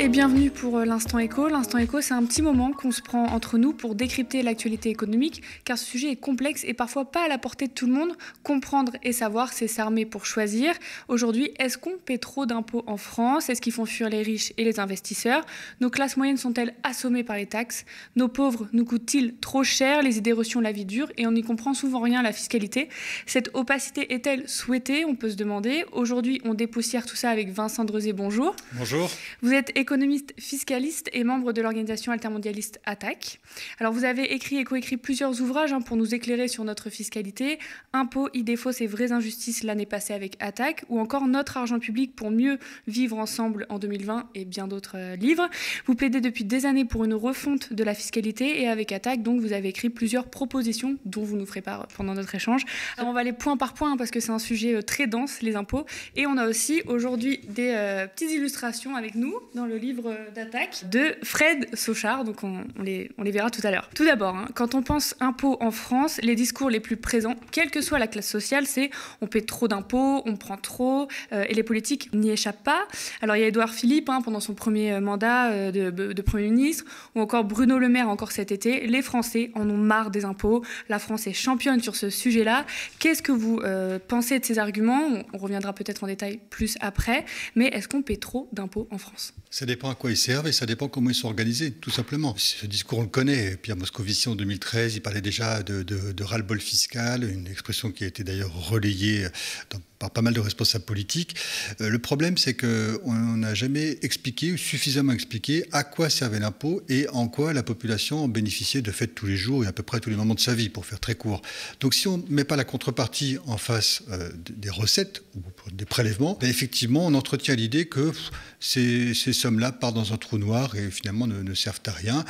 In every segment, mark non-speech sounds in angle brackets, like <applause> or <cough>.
et bienvenue pour euh, l'instant écho. L'instant écho, c'est un petit moment qu'on se prend entre nous pour décrypter l'actualité économique, car ce sujet est complexe et parfois pas à la portée de tout le monde. Comprendre et savoir, c'est s'armer pour choisir. Aujourd'hui, est-ce qu'on paie trop d'impôts en France? Est-ce qu'ils font fuir les riches et les investisseurs? Nos classes moyennes sont-elles assommées par les taxes? Nos pauvres nous coûtent-ils trop cher? Les idées reçues, la vie dure et on n'y comprend souvent rien à la fiscalité. Cette opacité est-elle souhaitée? On peut se demander. Aujourd'hui, on dépoussière tout ça avec Vincent Drezé. Bonjour. Bonjour. Vous êtes économiste fiscaliste et membre de l'organisation altermondialiste ATTAC. Alors vous avez écrit et coécrit plusieurs ouvrages hein, pour nous éclairer sur notre fiscalité, Impôts, idées fausses et vraies injustices l'année passée avec ATTAC, ou encore Notre argent public pour mieux vivre ensemble en 2020 et bien d'autres euh, livres. Vous plaidez depuis des années pour une refonte de la fiscalité et avec ATTAC, donc vous avez écrit plusieurs propositions dont vous nous ferez part pendant notre échange. Alors on va aller point par point hein, parce que c'est un sujet euh, très dense, les impôts. Et on a aussi aujourd'hui des euh, petites illustrations avec nous dans le livre d'attaque de Fred Sochard, donc on, les, on les, verra tout à l'heure. Tout d'abord, hein, quand on pense impôts en France, les discours les plus présents, quelle que soit la classe sociale, c'est on paie trop d'impôts, on prend trop, euh, et les politiques n'y échappent pas. Alors il y a Édouard Philippe hein, pendant son premier euh, mandat euh, de, de, Premier ministre, ou encore Bruno Le Maire encore cet été, les Français en ont marre des impôts, la France est championne sur ce sujet-là. Qu'est-ce que vous pensez de ces arguments? On, reviendra peut-être en détail plus après, mais est-ce qu'on paie trop d'impôts en France? Dépend à quoi ils servent et ça dépend comment ils sont organisés, tout simplement. Ce discours, on le connaît. Pierre Moscovici, en 2013, il parlait déjà de, de, de ras-le-bol fiscal, une expression qui a été d'ailleurs relayée dans par pas mal de responsables politiques. Euh, le problème, c'est qu'on n'a jamais expliqué, ou suffisamment expliqué, à quoi servait l'impôt et en quoi la population en bénéficiait de fait tous les jours et à peu près tous les moments de sa vie, pour faire très court. Donc si on ne met pas la contrepartie en face euh, des recettes ou des prélèvements, ben, effectivement, on entretient l'idée que ces, sommes-là partent dans un trou noir et finalement ne, servent à rien.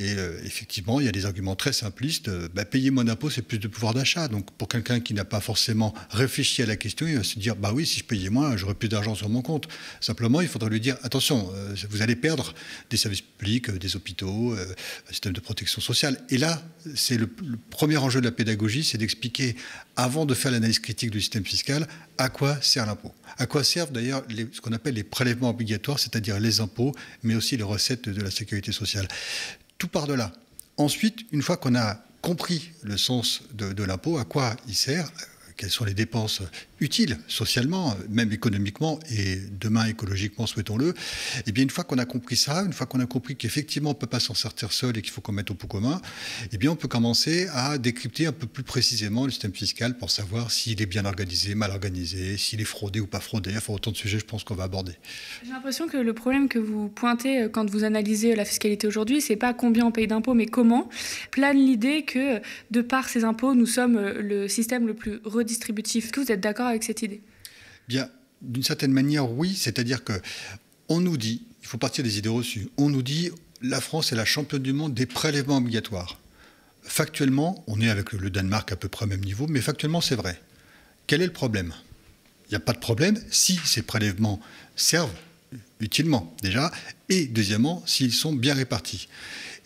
Et euh, effectivement, il y a des arguments très simplistes. Ben, payer moins d'impôts, c'est plus de pouvoir d'achat. Donc pour quelqu'un qui n'a pas forcément réfléchi à la question, va se dire bah oui, si je payais moins, j'aurais plus d'argent sur mon compte. Simplement, il faudrait lui dire attention, euh, vous allez perdre des services publics, euh, des hôpitaux, euh, un système de protection sociale. Et là, c'est le, premier enjeu de la pédagogie, c'est d'expliquer, avant de faire l'analyse critique du système fiscal, à quoi sert l'impôt. À quoi servent d'ailleurs ce qu'on appelle les prélèvements obligatoires, c'est-à-dire les impôts, mais aussi les recettes de la sécurité sociale. Tout part de là. Ensuite, une fois qu'on a compris le sens de l'impôt, à quoi il sert, quelles sont les dépenses utiles socialement, même économiquement et demain écologiquement, souhaitons-le. Et eh bien, une fois qu'on a compris ça, une fois qu'on a compris qu'effectivement on ne peut pas s'en sortir seul et qu'il faut qu'on mette au pot commun, eh bien, on peut commencer à décrypter un peu plus précisément le système fiscal pour savoir s'il est bien organisé, mal organisé, s'il est fraudé ou pas fraudé. Enfin, autant de sujets, je pense qu'on va aborder. J'ai l'impression que le problème que vous pointez euh, quand vous analysez la fiscalité aujourd'hui, c'est pas combien on paye d'impôts, mais comment. Plane l'idée que de par ces impôts, nous sommes euh, le système le plus redistributif. Est-ce que vous êtes d'accord avec cette idée? Bien, d'une certaine manière, oui. C'est-à-dire que on nous dit, il faut partir des idées reçues, on nous dit la France est la championne du monde des prélèvements obligatoires. Factuellement, on est avec le Danemark à peu près au même niveau, mais factuellement, c'est vrai. Quel est le problème? Il n'y a pas de problème si ces prélèvements servent utilement, déjà, et deuxièmement, s'ils sont bien répartis.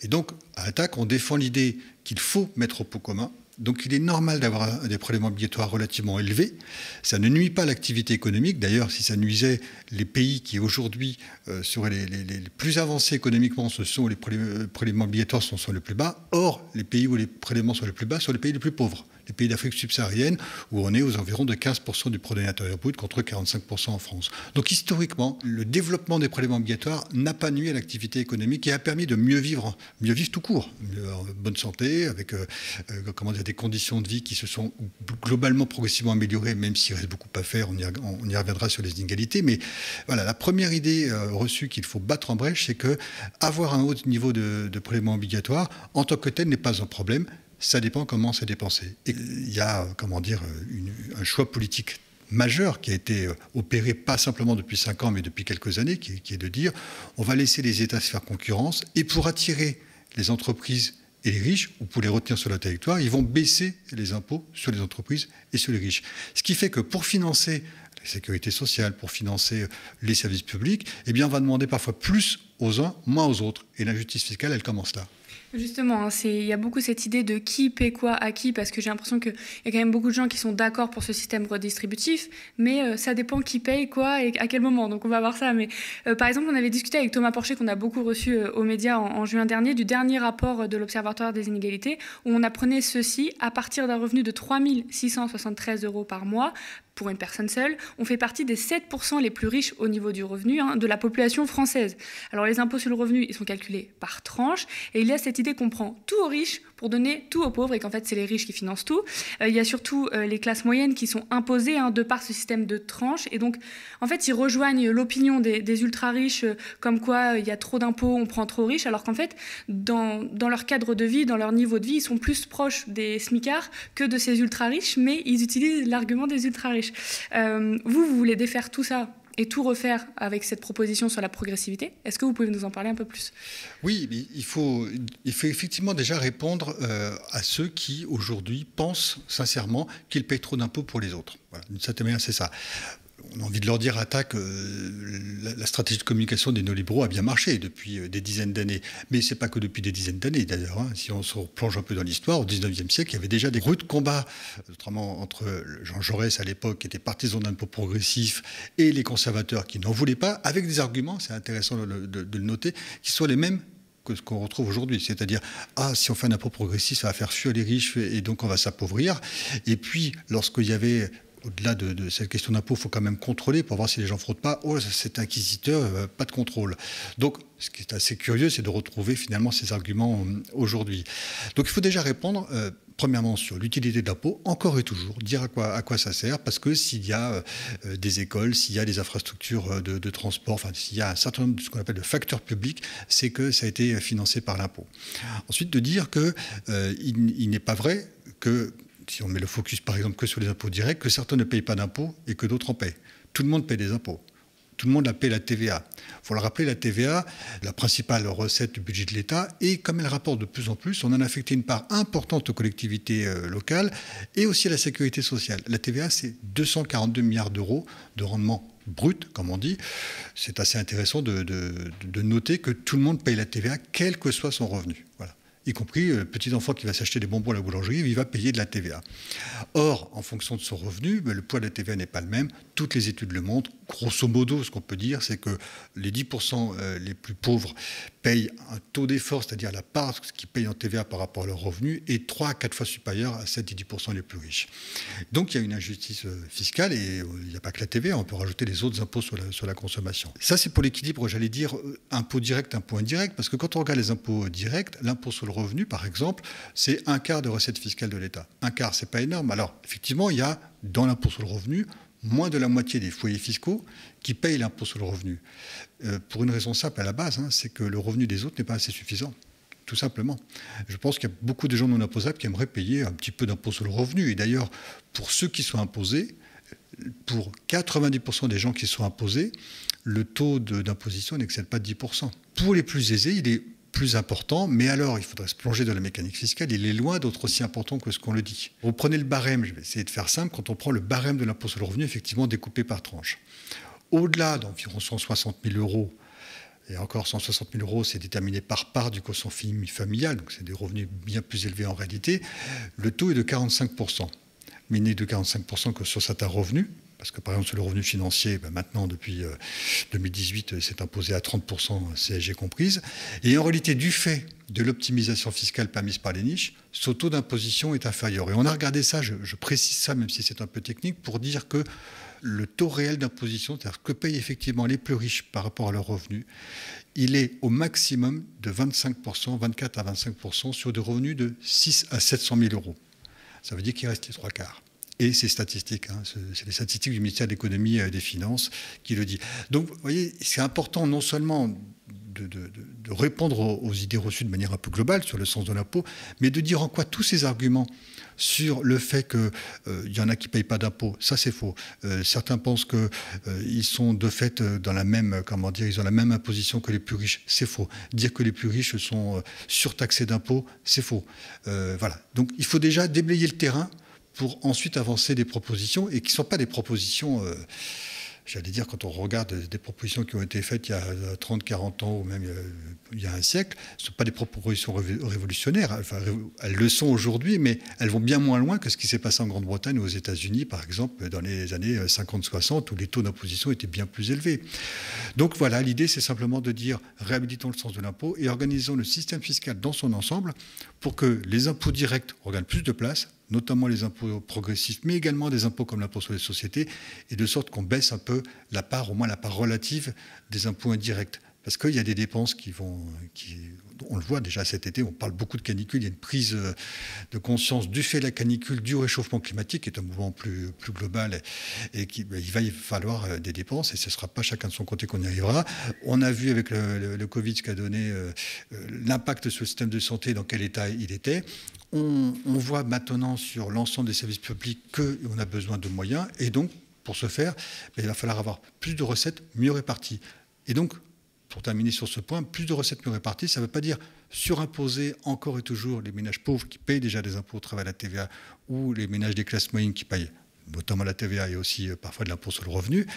Et donc, à l'attaque, on défend l'idée qu'il faut mettre au pot commun donc il est normal d'avoir des prélèvements obligatoires relativement élevés. Ça ne nuit pas à l'activité économique. D'ailleurs, si ça nuisait, les pays qui aujourd'hui euh, seraient les, plus avancés économiquement, ce sont les prélèvements obligatoires sont, sont les plus bas. Or, les pays où les prélèvements sont les plus bas sont les pays les plus pauvres les pays d'Afrique subsaharienne, où on est aux environs de 15% du produit intérieur brut contre 45% en France. Donc historiquement, le développement des prélèvements obligatoires n'a pas nuit à l'activité économique et a permis de mieux vivre, mieux vivre tout court, en bonne santé, avec euh, euh, comment dire, des conditions de vie qui se sont globalement progressivement améliorées, même s'il reste beaucoup à faire, on y, reviendra sur les inégalités. Mais voilà, la première idée euh, reçue qu'il faut battre en brèche, c'est que avoir un haut niveau de, de prélèvements obligatoires, en tant que tel, n'est pas un problème ça dépend comment c'est dépensé. il y a, comment dire, un choix politique majeur qui a été euh, opéré pas simplement depuis cinq ans, mais depuis quelques années, qui, est de dire on va laisser les États se faire concurrence et pour attirer les entreprises et les riches, ou pour les retenir sur le territoire, ils vont baisser les impôts sur les entreprises et sur les riches. Ce qui fait que pour financer la sécurité sociale, pour financer euh, les services publics, eh bien, on va demander parfois plus aux uns, moins aux autres. Et l'injustice fiscale, elle commence là. Justement, hein, il y a beaucoup cette idée de qui paie quoi à qui, parce que j'ai l'impression qu'il y a quand même beaucoup de gens qui sont d'accord pour ce système redistributif, mais euh, ça dépend qui paye quoi et à quel moment. Donc on va voir ça. Mais euh, par exemple, on avait discuté avec Thomas Porcher, qu'on a beaucoup reçu euh, aux médias en, juin dernier, du dernier rapport de l'Observatoire des inégalités, où on apprenait ceci à partir d'un revenu de 3 673 euros par mois pour une personne seule, on fait partie des 7% les plus riches au niveau du revenu hein, de la population française. Alors les impôts sur le revenu, ils sont calculés par tranche, et il y a cette idée qu'on prend tout aux riches pour donner tout aux pauvres, et qu'en fait c'est les riches qui financent tout. Euh, il y a surtout euh, les classes moyennes qui sont imposées hein, de par ce système de tranche, et donc en fait ils rejoignent l'opinion des, ultra-riches, euh, comme quoi il y a trop d'impôts, on prend trop riches, alors qu'en fait dans, dans, leur cadre de vie, dans leur niveau de vie, ils sont plus proches des smicards que de ces ultra-riches, mais ils utilisent l'argument des ultra-riches. Vous, vous voulez défaire tout ça? Et tout refaire avec cette proposition sur la progressivité. Est-ce que vous pouvez nous en parler un peu plus? Oui, il faut, il faut effectivement déjà répondre euh, à ceux qui, aujourd'hui, pensent sincèrement qu'ils payent trop d'impôts pour les autres. Voilà, d'une certaine manière, c'est ça on a envie de leur dire attaque, euh, la, stratégie de communication des néolibéraux a bien marché depuis euh, des dizaines d'années. Mais ce n'est pas que depuis des dizaines d'années, d'ailleurs. Hein. Si on se plonge un peu dans l'histoire, au 19e siècle, il y avait déjà des rudes combats, notamment entre Jean Jaurès à l'époque, qui était partisan d'un impôt progressif, et les conservateurs qui n'en voulaient pas, avec des arguments, c'est intéressant de, le noter, qui sont les mêmes que ce qu'on retrouve aujourd'hui. C'est-à-dire, ah, si on fait un impôt progressif, ça va faire fuir les riches et donc on va s'appauvrir. Et puis, lorsqu'il y avait au-delà de, cette question d'impôt, il faut quand même contrôler pour voir si les gens fraudent pas. Oh, c'est inquisiteur, euh, pas de contrôle. Donc, ce qui est assez curieux, c'est de retrouver finalement ces arguments euh, aujourd'hui. Donc, il faut déjà répondre. Euh, premièrement sur l'utilité de l'impôt, encore et toujours, dire à quoi, ça sert, parce que s'il y a des écoles, s'il y a des infrastructures de, transport, s'il y a un certain nombre de ce qu'on appelle de facteurs publics, c'est que ça a été financé par l'impôt. Ensuite, de dire qu'il il n'est pas vrai que si on met le focus par exemple que sur les impôts directs, que certains ne payent pas d'impôts et que d'autres en paient. Tout le monde paie des impôts. Tout le monde paie la TVA. Il faut le rappeler, la TVA, la principale recette du budget de l'État, et comme elle rapporte de plus en plus, on en a affecté une part importante aux collectivités euh, locales et aussi à la sécurité sociale. La TVA, c'est 242 milliards d'euros de rendement brut, comme on dit. C'est assez intéressant de, de, noter que tout le monde paye la TVA, quel que soit son revenu. Voilà y compris le petit enfant qui va s'acheter des bonbons à la boulangerie, il va payer de la TVA. Or, en fonction de son revenu, ben, le poids de la TVA n'est pas le même. Toutes les études le montrent. Grosso modo, ce qu'on peut dire, c'est que les 10% euh, les plus pauvres payent un taux d'effort, c'est-à-dire la part qu'ils payent en TVA par rapport à leur revenu, est 3 à 4 fois supérieur à 7 et 10% les plus riches. Donc il y a une injustice euh, fiscale et euh, il n'y a pas que la TVA, on peut rajouter les autres impôts sur la, sur la consommation. Ça, c'est pour l'équilibre, j'allais dire, impôt direct, impôt indirect, parce que quand on regarde les impôts directs, l'impôt sur le revenu, par exemple, c'est un quart de recettes fiscales de l'État. Un quart, c'est pas énorme. Alors, effectivement, il y a, dans l'impôt sur le revenu, moins de la moitié des foyers fiscaux qui payent l'impôt sur le revenu. Euh, pour une raison simple à la base, hein, c'est que le revenu des autres n'est pas assez suffisant. Tout simplement. Je pense qu'il y a beaucoup de gens non imposables qui aimeraient payer un petit peu d'impôt sur le revenu. Et d'ailleurs, pour ceux qui sont imposés, pour 90% des gens qui sont imposés, le taux d'imposition n'excède pas 10%. Pour les plus aisés, il est plus important, mais alors il faudrait se plonger dans la mécanique fiscale, il est loin d'être aussi important que ce qu'on le dit. Vous prenez le barème, je vais essayer de faire simple, quand on prend le barème de l'impôt sur le revenu, effectivement découpé par tranche. Au-delà d'environ 160 000 euros, et encore 160 000 euros, c'est déterminé par part du quotient familial, donc c'est des revenus bien plus élevés en réalité, le taux est de 45%. Mais il n'est de 45% que sur certains revenus, parce que par exemple sur le revenu financier, ben, maintenant depuis 2018, euh, c'est imposé à 30% CSG comprise. Et en réalité, du fait de l'optimisation fiscale permise par les niches, ce taux d'imposition est inférieur. Et on a regardé ça, je, précise ça même si c'est un peu technique, pour dire que le taux réel d'imposition, c'est-à-dire que payent effectivement les plus riches par rapport à leurs revenus, il est au maximum de 25%, 24 à 25% sur des revenus de 6 à 700 000 euros. Ça veut dire qu'il reste les trois quarts et c'est statistiques. Hein, c'est les statistiques du ministère de l'économie et des finances qui le dit. Donc, vous voyez, c'est important non seulement de, répondre aux, idées reçues de manière un peu globale sur le sens de l'impôt, mais de dire en quoi tous ces arguments sur le fait qu'il euh, y en a qui ne payent pas d'impôts, ça c'est faux. Euh, certains pensent qu'ils euh, sont de fait dans la même, comment dire, ils ont la même imposition que les plus riches, c'est faux. Dire que les plus riches sont surtaxés d'impôts, c'est faux. voilà. Donc il faut déjà déblayer le terrain pour ensuite avancer des propositions et qui ne sont pas des propositions euh, j'allais dire, quand on regarde des propositions qui ont été faites il y a 30, 40 ans ou même il y a un siècle, ce ne sont pas des propositions révolutionnaires. Enfin, elles le sont aujourd'hui, mais elles vont bien moins loin que ce qui s'est passé en Grande-Bretagne ou aux États-Unis, par exemple, dans les années 50-60, où les taux d'imposition étaient bien plus élevés. Donc voilà, l'idée, c'est simplement de dire réhabilitons le sens de l'impôt et organisons le système fiscal dans son ensemble pour que les impôts directs regagnent plus de place, notamment les impôts progressifs, mais également des impôts comme l'impôt sur les sociétés, et de sorte qu'on baisse un peu la part, au moins la part relative des impôts indirects. Parce qu'il y a des dépenses qui vont, on le voit déjà cet été, on parle beaucoup de canicule, il y a une prise euh, de conscience du fait de la canicule, du réchauffement climatique, qui est un mouvement plus, global, et qui, ben, il va y falloir euh, des dépenses, et ce ne sera pas chacun de son côté qu'on y arrivera. On a vu avec le, Covid ce qu'a donné euh, l'impact sur le système de santé, dans quel état il était. On, voit maintenant sur l'ensemble des services publics qu'on a besoin de moyens, et donc, pour ce faire, ben, il va falloir avoir plus de recettes mieux réparties. Et donc, pour terminer sur ce point, plus de recettes mieux réparties, ça ne veut pas dire surimposer encore et toujours les ménages pauvres qui payent déjà des impôts au travail à la TVA ou les ménages des classes moyennes qui payent notamment la TVA et aussi euh, parfois de l'impôt sur le revenu,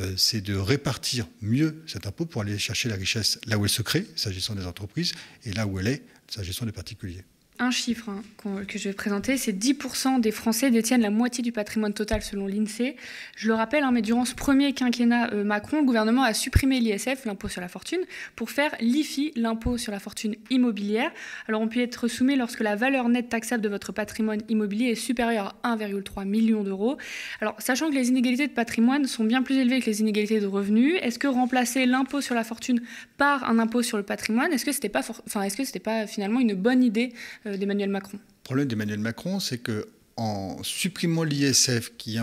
euh, c'est de répartir mieux cet impôt pour aller chercher la richesse là où elle se crée, s'agissant des entreprises, et là où elle est, s'agissant des particuliers un chiffre hein, que je vais présenter, c'est 10% des Français détiennent la moitié du patrimoine total selon l'INSEE. Je le rappelle, hein, mais durant ce premier quinquennat euh, Macron, le gouvernement a supprimé l'ISF, l'impôt sur la fortune, pour faire l'IFI, l'impôt sur la fortune immobilière. Alors on peut être soumis lorsque la valeur nette taxable de votre patrimoine immobilier est supérieure à 1,3 million d'euros. Alors sachant que les inégalités de patrimoine sont bien plus élevées que les inégalités de revenus, est-ce que remplacer l'impôt sur la fortune par un impôt sur le patrimoine, est-ce que c'était pas, est-ce que pas finalement une bonne idée euh, d'Emmanuel Macron Le problème d'Emmanuel Macron, c'est que en supprimant l'ISF qui,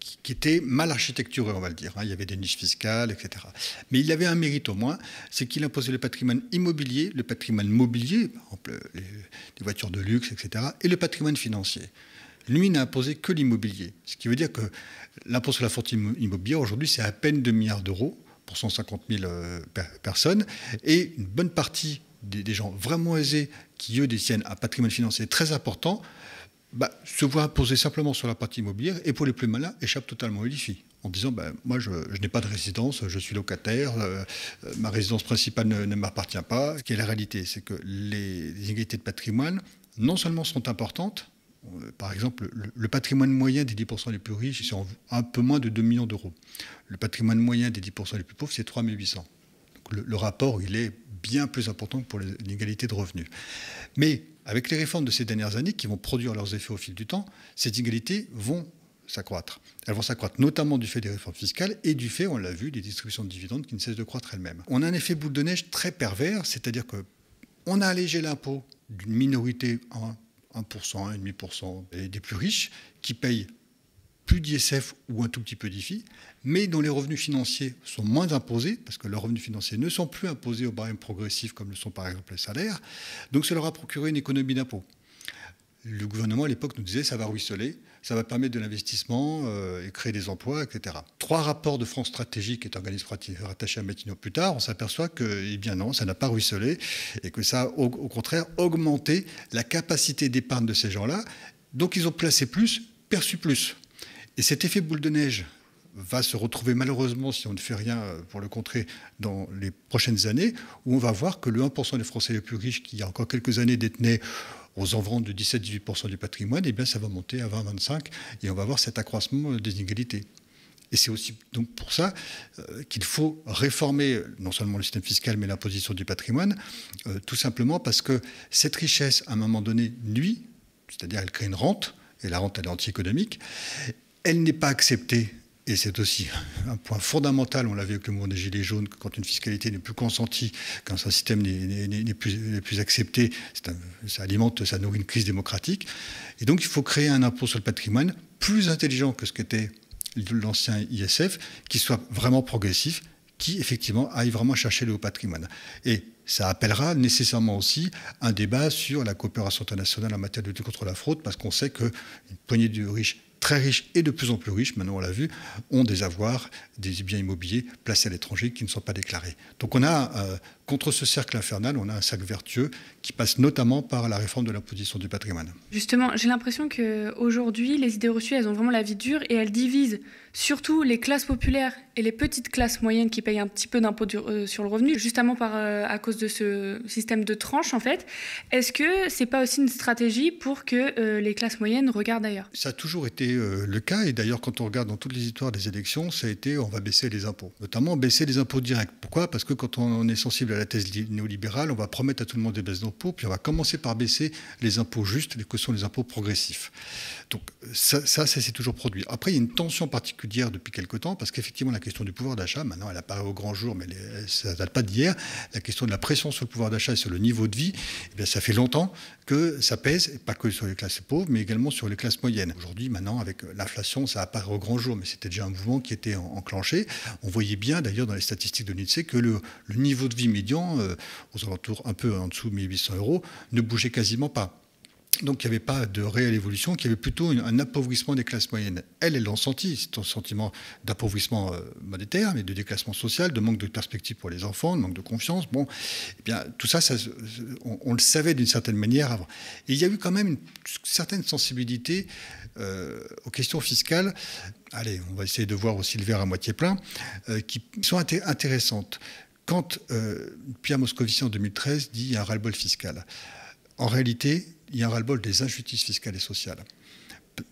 qui, était mal architecturé, on va le dire. Hein, il y avait des niches fiscales, etc. Mais il avait un mérite au moins, c'est qu'il imposait le patrimoine immobilier, le patrimoine mobilier, par exemple les, voitures de luxe, etc., et le patrimoine financier. Lui n'a imposé que l'immobilier. Ce qui veut dire que l'impôt sur la fortune immobilière, aujourd'hui, c'est à peine 2 milliards d'euros pour 150 000 euh, personnes. Et une bonne partie des, gens vraiment aisés qui, eux, détiennent un patrimoine financier très important, bah, se voient imposer simplement sur la partie immobilière et pour les plus malins, échappent totalement au l'IFI en disant ben, Moi, je, n'ai pas de résidence, je suis locataire, euh, euh, ma résidence principale ne, m'appartient pas. Ce qui est la réalité, c'est que les, inégalités de patrimoine, non seulement sont importantes, euh, par exemple, le, patrimoine moyen des 10% les plus riches, c'est un peu moins de 2 millions d'euros. Le patrimoine moyen des 10% les plus pauvres, c'est 3 800. le, le rapport, il est bien plus important que pour l'inégalité de revenus. Mais avec les réformes de ces dernières années qui vont produire leurs effets au fil du temps, ces inégalités vont s'accroître. Elles vont s'accroître notamment du fait des réformes fiscales et du fait, on l'a vu, des distributions de dividendes qui ne cessent de croître elles-mêmes. On a un effet boule de neige très pervers, c'est-à-dire que on a allégé l'impôt d'une minorité en 1%, 1,5% des plus riches qui payent plus d'ISF ou un tout petit peu d'IFI, mais dont les revenus financiers sont moins imposés, parce que leurs revenus financiers ne sont plus imposés au barème progressif comme le sont par exemple les salaires. Donc ça leur a procuré une économie d'impôt. Le gouvernement à l'époque nous disait ça va ruisseler, ça va permettre de l'investissement euh, et créer des emplois, etc. Trois rapports de France Stratégique, qui est organisme rattaché à Matignon plus tard, on s'aperçoit que, eh bien non, ça n'a pas ruisselé et que ça a au, au contraire augmenté la capacité d'épargne de ces gens-là. Donc ils ont placé plus, perçu plus. Et cet effet boule de neige va se retrouver malheureusement, si on ne fait rien pour le contrer, dans les prochaines années, où on va voir que le 1% des Français les plus riches, qui il y a encore quelques années détenaient aux environs de 17-18% du patrimoine, eh bien ça va monter à 20-25, et on va voir cet accroissement des inégalités. Et c'est aussi donc pour ça euh, qu'il faut réformer non seulement le système fiscal, mais l'imposition du patrimoine, euh, tout simplement parce que cette richesse, à un moment donné, nuit, c'est-à-dire elle crée une rente, et la rente elle est anti-économique, elle n'est pas acceptée et c'est aussi un point fondamental, on l'a vu avec le des Gilets jaunes, quand une fiscalité n'est plus consentie, quand un système n'est plus, accepté, ça alimente, ça nourrit une crise démocratique. Et donc il faut créer un impôt sur le patrimoine plus intelligent que ce qu'était l'ancien ISF, qui soit vraiment progressif, qui effectivement aille vraiment chercher le haut patrimoine. Et ça appellera nécessairement aussi un débat sur la coopération internationale en matière de lutte contre la fraude, parce qu'on sait qu'une poignée de riches très riches et de plus en plus riches, maintenant on l'a vu, ont des avoirs, des biens immobiliers placés à l'étranger qui ne sont pas déclarés. Donc on a, euh, contre ce cercle infernal, on a un cercle vertueux qui passe notamment par la réforme de l'imposition du patrimoine. Justement, j'ai l'impression qu'aujourd'hui, les idées reçues, elles ont vraiment la vie dure et elles divisent surtout les classes populaires et les petites classes moyennes qui payent un petit peu d'impôt euh, sur le revenu, justement par, euh, à cause de ce système de tranches en fait. Est-ce que c'est pas aussi une stratégie pour que les classes moyennes regardent ailleurs? Ça a toujours été le cas et d'ailleurs quand on regarde dans toutes les histoires des élections, ça a été on va baisser les impôts, notamment baisser les impôts directs. Pourquoi? Parce que quand on est sensible à la thèse néolibérale, on va promettre à tout le monde des baisses d'impôts, puis on va commencer par baisser les impôts justes, que sont les impôts progressifs. Donc ça, ça, s'est toujours produit. Après, il y a une tension particulière depuis quelque temps, parce qu'effectivement, la question du pouvoir d'achat, maintenant, elle apparaît au grand jour, mais ça ne date pas d'hier. La question de la pression sur le pouvoir d'achat et sur le niveau de vie, eh bien, ça fait longtemps que ça pèse, pas que sur les classes pauvres, mais également sur les classes moyennes. Aujourd'hui, maintenant, avec l'inflation, ça apparaît au grand jour, mais c'était déjà un mouvement qui était enclenché. On voyait bien, d'ailleurs, dans les statistiques de l'INSEE, que le, niveau de vie médian, euh, aux alentours un peu en dessous de 1800 euros, ne bougeait quasiment pas. Donc il n'y avait pas de réelle évolution, qu'il y avait plutôt un appauvrissement des classes moyennes. Elles, elles l'ont senti, c'est un sentiment d'appauvrissement euh, monétaire, mais de déclassement social, de manque de perspective pour les enfants, de manque de confiance. Bon, eh bien, tout ça, on, le savait d'une certaine manière avant. Et il y a eu quand même une certaine sensibilité euh, aux questions fiscales. Allez, on va essayer de voir aussi le verre à moitié plein, qui sont intéressantes. Quand Pierre Moscovici en 2013 dit il y a un ras-le-bol fiscal, en réalité, il y a un ras-le-bol des injustices fiscales et sociales.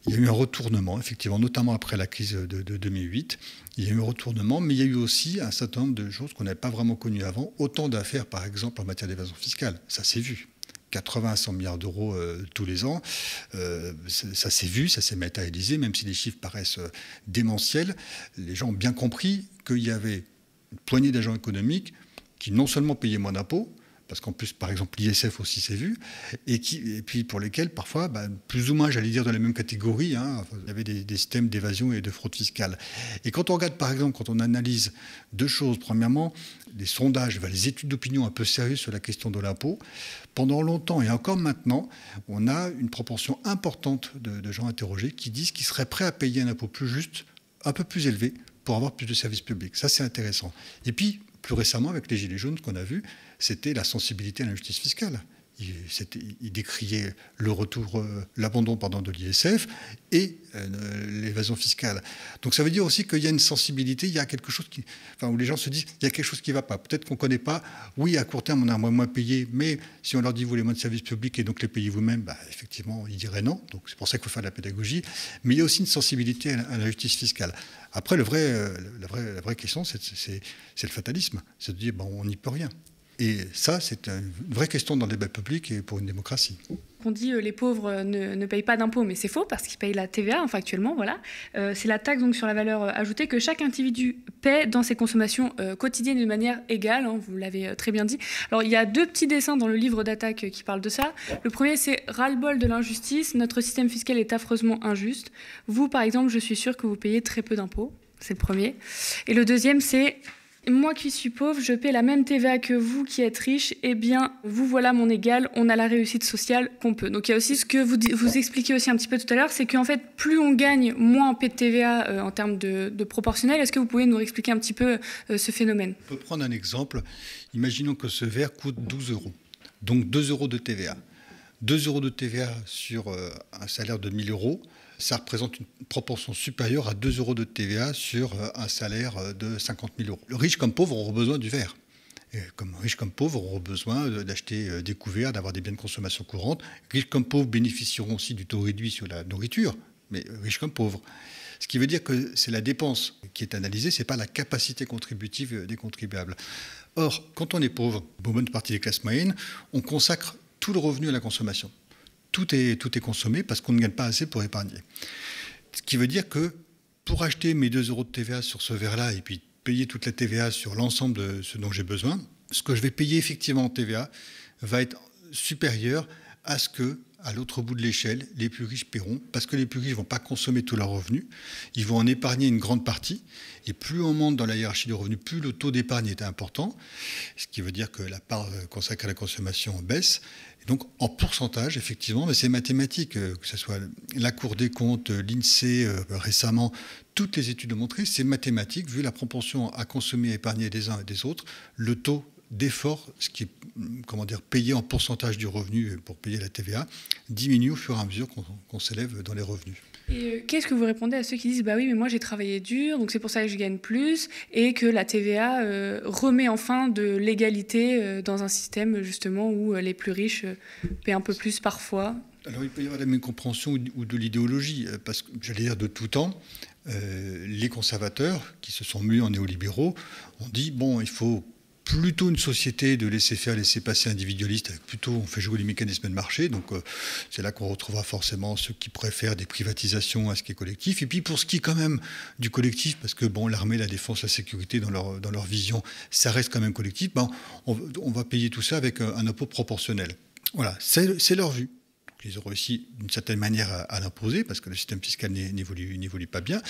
Il y a eu un retournement, effectivement, notamment après la crise de, 2008. Il y a eu un retournement, mais il y a eu aussi un certain nombre de choses qu'on n'avait pas vraiment connues avant. Autant d'affaires, par exemple, en matière d'évasion fiscale. Ça s'est vu. 80 à 100 milliards d'euros euh, tous les ans. Euh, ça s'est vu, ça s'est matérialisé, même si les chiffres paraissent euh, démentiels. Les gens ont bien compris qu'il y avait une poignée d'agents économiques qui non seulement payaient moins d'impôts, parce qu'en plus, par exemple, l'ISF aussi s'est vu, et, qui, puis pour lesquels, parfois, bah, plus ou moins, j'allais dire, dans les mêmes catégories, hein, il y avait des, systèmes d'évasion et de fraude fiscale. Et quand on regarde, par exemple, quand on analyse deux choses, premièrement, les sondages, les études d'opinion un peu sérieuses sur la question de l'impôt, pendant longtemps et encore maintenant, on a une proportion importante de gens interrogés qui disent qu'ils seraient prêts à payer un impôt plus juste, un peu plus élevé, pour avoir plus de services publics. Ça, c'est intéressant. Et puis, plus récemment, avec les Gilets jaunes, ce qu'on a vu, c'était la sensibilité à la justice fiscale. Il, il, décriait le retour, euh, l'abandon pardon, de l'ISF et euh, l'évasion fiscale. Donc ça veut dire aussi qu'il y a une sensibilité, il y a quelque chose où les gens se disent il y a quelque chose qui ne va pas. Peut-être qu'on ne connaît pas. Oui, à court terme, on a moins, payé, mais si on leur dit vous voulez moins de services publics et donc les payez vous-même, bah, effectivement, ils diraient non. Donc c'est pour ça qu'il faut faire de la pédagogie. Mais il y a aussi une sensibilité à la, justice fiscale. Après, euh, la, vraie, la vraie question, c'est le fatalisme. C'est de dire bon, on n'y peut rien. Et ça, c'est une vraie question dans le débat public et pour une démocratie. On dit euh, les pauvres euh, ne, payent pas d'impôts, mais c'est faux parce qu'ils payent la TVA, enfin actuellement, voilà. Euh, c'est la taxe donc sur la valeur ajoutée que chaque individu paie dans ses consommations quotidiennes de manière égale. Hein, vous l'avez très bien dit. Alors il y a deux petits dessins dans le livre d'attaque qui parlent de ça. Le premier, c'est ras-le-bol de l'injustice. Notre système fiscal est affreusement injuste. Vous, par exemple, je suis sûr que vous payez très peu d'impôts. C'est le premier. Et le deuxième, c'est moi qui suis pauvre, je paie la même TVA que vous qui êtes riche, eh bien, vous voilà mon égal, on a la réussite sociale qu'on peut. Donc il y a aussi ce que vous, vous expliquez aussi un petit peu tout à l'heure, c'est qu'en fait, plus on gagne, moins on paie de TVA euh, en termes de, proportionnel. Est-ce que vous pouvez nous expliquer un petit peu euh, ce phénomène? On peut prendre un exemple. Imaginons que ce verre coûte 12 euros, donc 2 euros de TVA. 2 euros de TVA sur euh, un salaire de 1000 euros, ça représente une proportion supérieure à 2 euros de TVA sur euh, un salaire euh, de 50 000 euros. Le riche comme pauvre auront besoin du verre. Et comme riches comme pauvres auront besoin d'acheter euh, des couverts, d'avoir des biens de consommation courante. Riches comme pauvres bénéficieront aussi du taux réduit sur la nourriture, mais riches comme pauvres. Ce qui veut dire que c'est la dépense qui est analysée, ce n'est pas la capacité contributive des contribuables. Or, quand on est pauvre, bonne partie des classes moyennes, on consacre tout le revenu à la consommation tout est, tout est consommé parce qu'on ne gagne pas assez pour épargner. Ce qui veut dire que pour acheter mes 2 euros de TVA sur ce verre-là et puis payer toute la TVA sur l'ensemble de ce dont j'ai besoin, ce que je vais payer effectivement en TVA va être supérieur à ce que à l'autre bout de l'échelle, les plus riches paieront, parce que les plus riches ne vont pas consommer tous leurs revenus, ils vont en épargner une grande partie, et plus on monte dans la hiérarchie des revenus, plus le taux d'épargne est important, ce qui veut dire que la part consacrée à la consommation baisse. Et donc en pourcentage, effectivement, c'est mathématique, euh, que ce soit la Cour des comptes, l'INSEE euh, récemment, toutes les études ont montré, c'est mathématique, vu la proportion à consommer et épargner des uns et des autres, le taux d'effort, ce qui est comment dire, payé en pourcentage du revenu pour payer la TVA, diminue au fur et à mesure qu'on s'élève dans les revenus. Et euh, qu'est-ce que vous répondez à ceux qui disent bah oui mais moi j'ai travaillé dur donc c'est pour ça que je gagne plus et que la TVA euh, remet enfin de l'égalité euh, dans un système justement où les plus riches paient un peu plus parfois? Alors il peut y avoir de la mécompréhension ou de l'idéologie parce que j'allais dire de tout temps les conservateurs qui se sont mués en néolibéraux ont dit bon il faut plutôt une société de laisser faire, laisser passer individualiste, plutôt on fait jouer les mécanismes de marché. Donc euh, c'est là qu'on retrouvera forcément ceux qui préfèrent des privatisations à ce qui est collectif. Et puis pour ce qui est quand même du collectif, parce que bon, l'armée, la défense, la sécurité, dans leur, dans leur vision, ça reste quand même collectif, ben, on, on va payer tout ça avec un, un impôt proportionnel. Voilà, c'est leur vue ils ont réussi d'une certaine manière à, l'imposer, parce que le système fiscal n'évolue pas bien.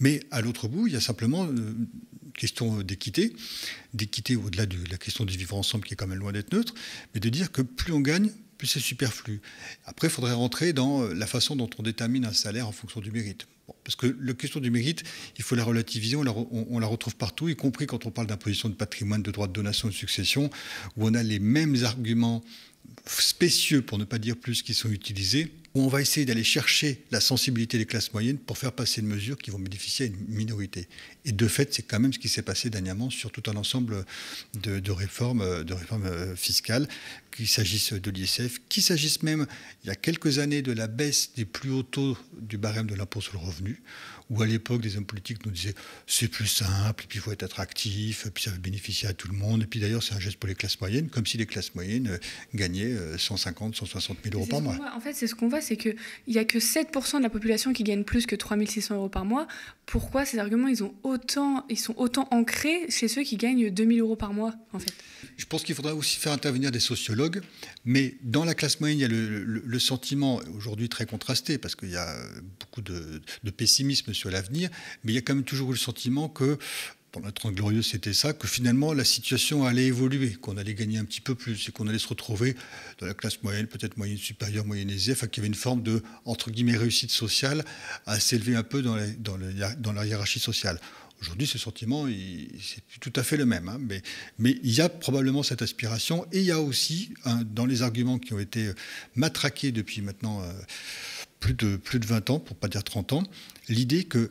Mais à l'autre bout, il y a simplement une euh, question d'équité, d'équité au-delà de la question du vivre ensemble, qui est quand même loin d'être neutre, mais de dire que plus on gagne, plus c'est superflu. Après, il faudrait rentrer dans euh, la façon dont on détermine un salaire en fonction du mérite. parce que la question du mérite, il faut la relativiser, on la, on la, retrouve partout, y compris quand on parle d'imposition de patrimoine, de droit de donation, de succession, où on a les mêmes arguments spécieux, pour ne pas dire plus, qui sont utilisés, où on va essayer d'aller chercher la sensibilité des classes moyennes pour faire passer une mesure qui vont bénéficier à une minorité. Et de fait, c'est quand même ce qui s'est passé dernièrement sur tout un ensemble de, réformes, de réformes euh, fiscales, qu'il s'agisse de l'ISF, qu'il s'agisse même, il y a quelques années, de la baisse des plus hauts taux du barème de l'impôt sur le revenu, où à l'époque, des hommes politiques nous disaient c'est plus simple, puis il faut être attractif, puis ça va bénéficier à tout le monde. Et puis d'ailleurs, c'est un geste pour les classes moyennes, comme si les classes moyennes euh, gagnaient 150, 160 000 euros par mois. En fait, c'est ce qu'on voit, c'est qu'il n'y a que 7% de la population qui gagne plus que 3 600 euros par mois. Pourquoi ces arguments, ils, ont autant, ils sont autant ancrés chez ceux qui gagnent 2 000 euros par mois, en fait? Je pense qu'il faudra aussi faire intervenir des sociologues, mais dans la classe moyenne, il y a le, sentiment, aujourd'hui très contrasté, parce qu'il y a beaucoup de, de pessimisme sur l'avenir, mais il y a quand même toujours le sentiment que pour la Trente Glorieuse, c'était ça, que finalement la situation allait évoluer, qu'on allait gagner un petit peu plus et qu'on allait se retrouver dans la classe moyenne, peut-être moyenne supérieure, moyenne aisée, enfin qu'il y avait une forme de, entre guillemets, réussite sociale à s'élever un peu dans, la hiérarchie sociale. Aujourd'hui, ce sentiment, c'est tout à fait le même. Hein, mais, mais, il y a probablement cette aspiration et il y a aussi, dans les arguments qui ont été matraqués depuis maintenant euh, plus, de, plus de 20 ans, pour ne pas dire 30 ans, l'idée que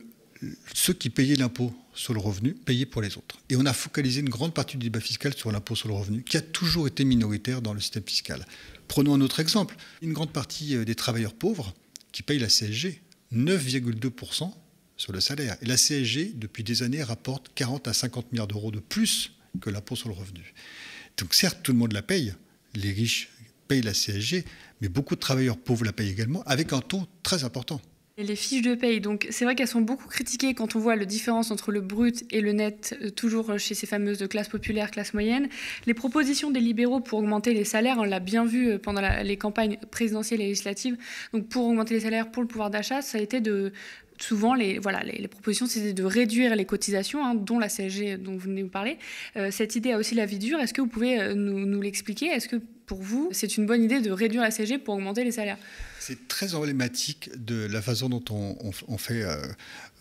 ceux qui payaient l'impôt sur le revenu payaient pour les autres. Et on a focalisé une grande partie du débat fiscal sur l'impôt sur le revenu, qui a toujours été minoritaire dans le système fiscal. Prenons un autre exemple. Une grande partie euh, des travailleurs pauvres qui payent la CSG, 9,2% sur le salaire. Et la CSG, depuis des années, rapporte 40 à 50 milliards d'euros de plus que l'impôt sur le revenu. Donc certes, tout le monde la paye. Les riches payent la CSG, mais beaucoup de travailleurs pauvres la payent également, avec un taux très important les fiches de paye, donc c'est vrai qu'elles sont beaucoup critiquées quand on voit la différence entre le brut et le net, euh, toujours chez ces fameuses de classe populaire, classe moyenne. Les propositions des libéraux pour augmenter les salaires, on l'a bien vu euh, pendant les campagnes présidentielles et législatives, donc pour augmenter les salaires, pour le pouvoir d'achat, ça a été de souvent, les, voilà, les, propositions, c'était de réduire les cotisations, hein, dont la CSG dont vous venez de parler. Euh, cette idée a aussi la vie dure. Est-ce que vous pouvez nous, nous l'expliquer? Est-ce que pour vous, c'est une bonne idée de réduire la CSG pour augmenter les salaires? C'est très emblématique de la façon dont on, fait euh,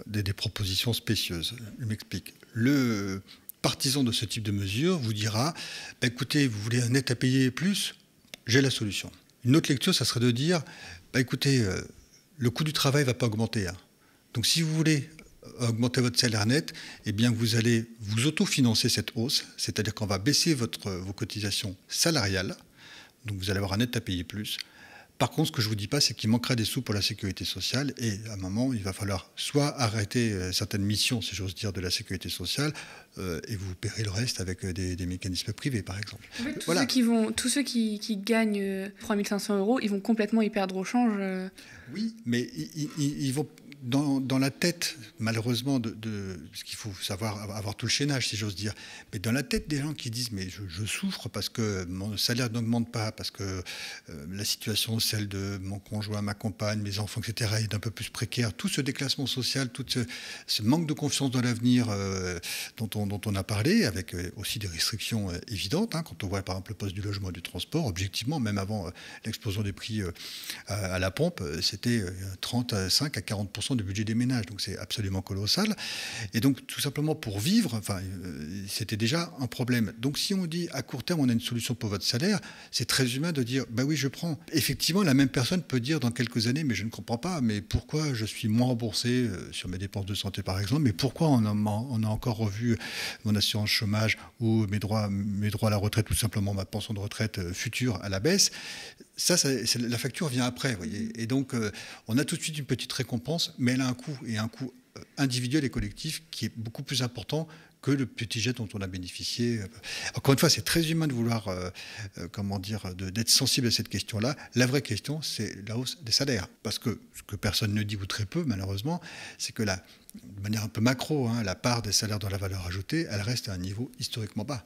des, propositions spécieuses. Je m'explique. Le partisan de ce type de mesure vous dira écoutez, vous voulez un net à payer plus J'ai la solution. Une autre lecture, ça serait de dire bah, écoutez, euh, le coût du travail ne va pas augmenter. Hein. Donc si vous voulez augmenter votre salaire net, eh bien vous allez vous autofinancer cette hausse, c'est-à-dire qu'on va baisser votre, vos cotisations salariales, donc vous allez avoir un net à payer plus. Par contre, ce que je ne vous dis pas, c'est qu'il manquera des sous pour la sécurité sociale et à un moment, il va falloir soit arrêter euh, certaines missions, si j'ose dire, de la sécurité sociale euh, et vous paierez le reste avec euh, des, mécanismes privés, par exemple. tous, ceux qui vont, tous ceux qui, gagnent 3500 euros, ils vont complètement y perdre au change. Oui, mais ils, vont dans, la tête, malheureusement, de, parce qu'il faut savoir avoir tout le chaînage, si j'ose dire, mais dans la tête des gens qui disent mais je, souffre parce que mon salaire n'augmente pas, parce que euh, la situation, celle de mon conjoint, ma compagne, mes enfants, etc., est un peu plus précaire, tout ce déclassement social, tout ce, manque de confiance dans l'avenir euh, dont, on, dont on a parlé, avec euh, aussi des restrictions évidentes, hein, quand on voit par exemple le poste du logement et du transport, objectivement, même avant l'explosion des prix à la pompe, c'était 35 à 40% du budget des ménages. Donc c'est absolument colossal. Et donc tout simplement pour vivre, enfin, euh, c'était déjà un problème. Donc si on dit à court terme on a une solution pour votre salaire, c'est très humain de dire bah oui je prends. Effectivement la même personne peut dire dans quelques années mais je ne comprends pas, mais pourquoi je suis moins remboursé euh, sur mes dépenses de santé par exemple, mais pourquoi on a, on a encore revu mon assurance chômage ou mes droits, mes droits à la retraite, tout simplement ma pension de retraite euh, future à la baisse? Ça, la facture vient après, voyez. Et donc, euh, on a tout de suite une petite récompense, mais elle a un coût, et un coût euh, individuel et collectif qui est beaucoup plus important que le petit jet dont on a bénéficié. Encore une fois, c'est très humain de vouloir, euh, comment dire, d'être sensible à cette question-là. La vraie question, c'est la hausse des salaires. Parce que ce que personne ne dit, ou très peu, malheureusement, c'est que de manière un peu macro, hein, la part des salaires dans la valeur ajoutée, elle reste à un niveau historiquement bas.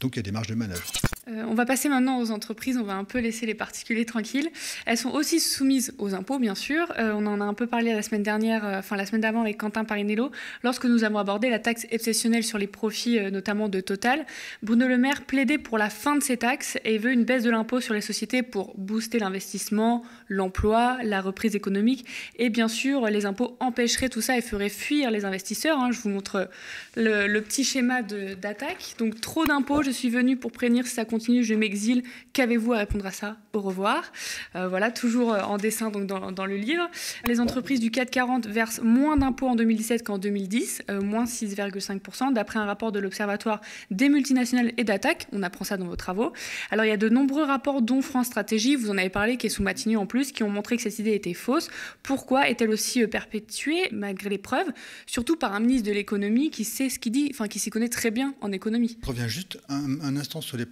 Donc il y a des marges de manœuvre. Euh, on va passer maintenant aux entreprises, on va un peu laisser les particuliers tranquilles. Elles sont aussi soumises aux impôts, bien sûr. Euh, on en a un peu parlé la semaine dernière, euh, enfin la semaine d'avant avec Quentin Parinello, lorsque nous avons abordé la taxe exceptionnelle sur les profits, notamment de Total. Bruno Le Maire plaidait pour la fin de ces taxes et veut une baisse de l'impôt sur les sociétés pour booster l'investissement, l'emploi, la reprise économique. Et bien sûr, les impôts empêcheraient tout ça et feraient fuir les investisseurs. Hein. Je vous montre le, petit schéma d'attaque. Donc trop d'impôts, je suis venu pour prévenir si ça je m'exile. Qu'avez-vous à répondre à ça? Au revoir. Euh, voilà, toujours euh, en dessin donc dans, le livre. Les entreprises du 440 versent moins d'impôts en 2017 qu'en 2010, euh, moins 6,5%, d'après un rapport de l'Observatoire des multinationales et d'attaque. On apprend ça dans vos travaux. Alors il y a de nombreux rapports, dont France Stratégie, vous en avez parlé, qui est sous Matignon en plus, qui ont montré que cette idée était fausse. Pourquoi est-elle aussi perpétuée malgré les preuves? Surtout par un ministre de l'économie qui sait ce qu'il dit, enfin qui s'y connaît très bien en économie. Je reviens juste un, un instant sur les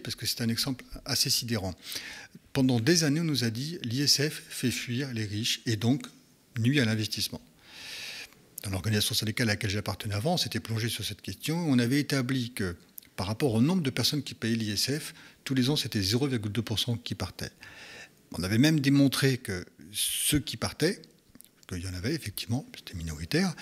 parce que c'est un exemple assez sidérant. Pendant des années, on nous a dit l'ISF fait fuir les riches et donc nuit à l'investissement. Dans l'organisation syndicale à laquelle j'appartenais avant, on s'était plongé sur cette question. On avait établi que par rapport au nombre de personnes qui payaient l'ISF, tous les ans, c'était 0,2% qui partaient. On avait même démontré que ceux qui partaient, qu'il y en avait effectivement, c'était minoritaire,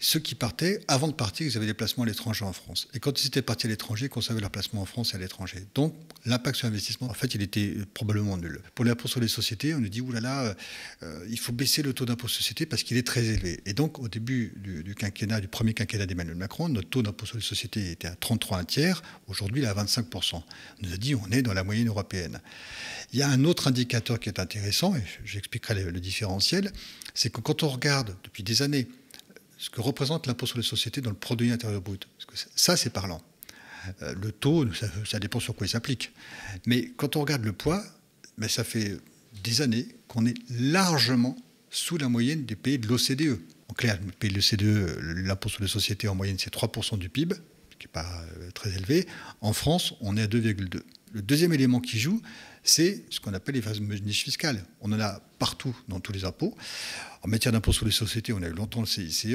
ceux qui partaient, avant de partir, ils avaient des placements à l'étranger en France. Et quand ils étaient partis à l'étranger, ils conservaient leur placement en France et à l'étranger. Donc l'impact sur l'investissement, en fait, il était probablement nul. Pour l'impôt sur les sociétés, on nous dit, oulala, euh, il faut baisser le taux d'impôt sur les sociétés parce qu'il est très élevé. Et donc au début du, quinquennat, du premier quinquennat d'Emmanuel Macron, notre taux d'impôt sur les sociétés était à 33 un tiers, aujourd'hui il est à 25%. On nous a dit, on est dans la moyenne européenne. Il y a un autre indicateur qui est intéressant, et j'expliquerai le différentiel, c'est que quand on regarde depuis des années ce que représente l'impôt sur les sociétés dans le produit intérieur brut, parce que ça c'est parlant. Euh, le taux, ça, dépend sur quoi il s'applique. Mais quand on regarde le poids, ben, ça fait des années qu'on est largement sous la moyenne des pays de l'OCDE. En clair, le pays de l'OCDE, l'impôt sur les sociétés en moyenne c'est 3% du PIB, ce qui n'est pas euh, très élevé. En France, on est à 2,2. Le deuxième élément qui joue, c'est ce qu'on appelle les fameuses niches fiscales. On en a partout dans tous les impôts. En matière d'impôt sur les sociétés, on a eu longtemps le CICE,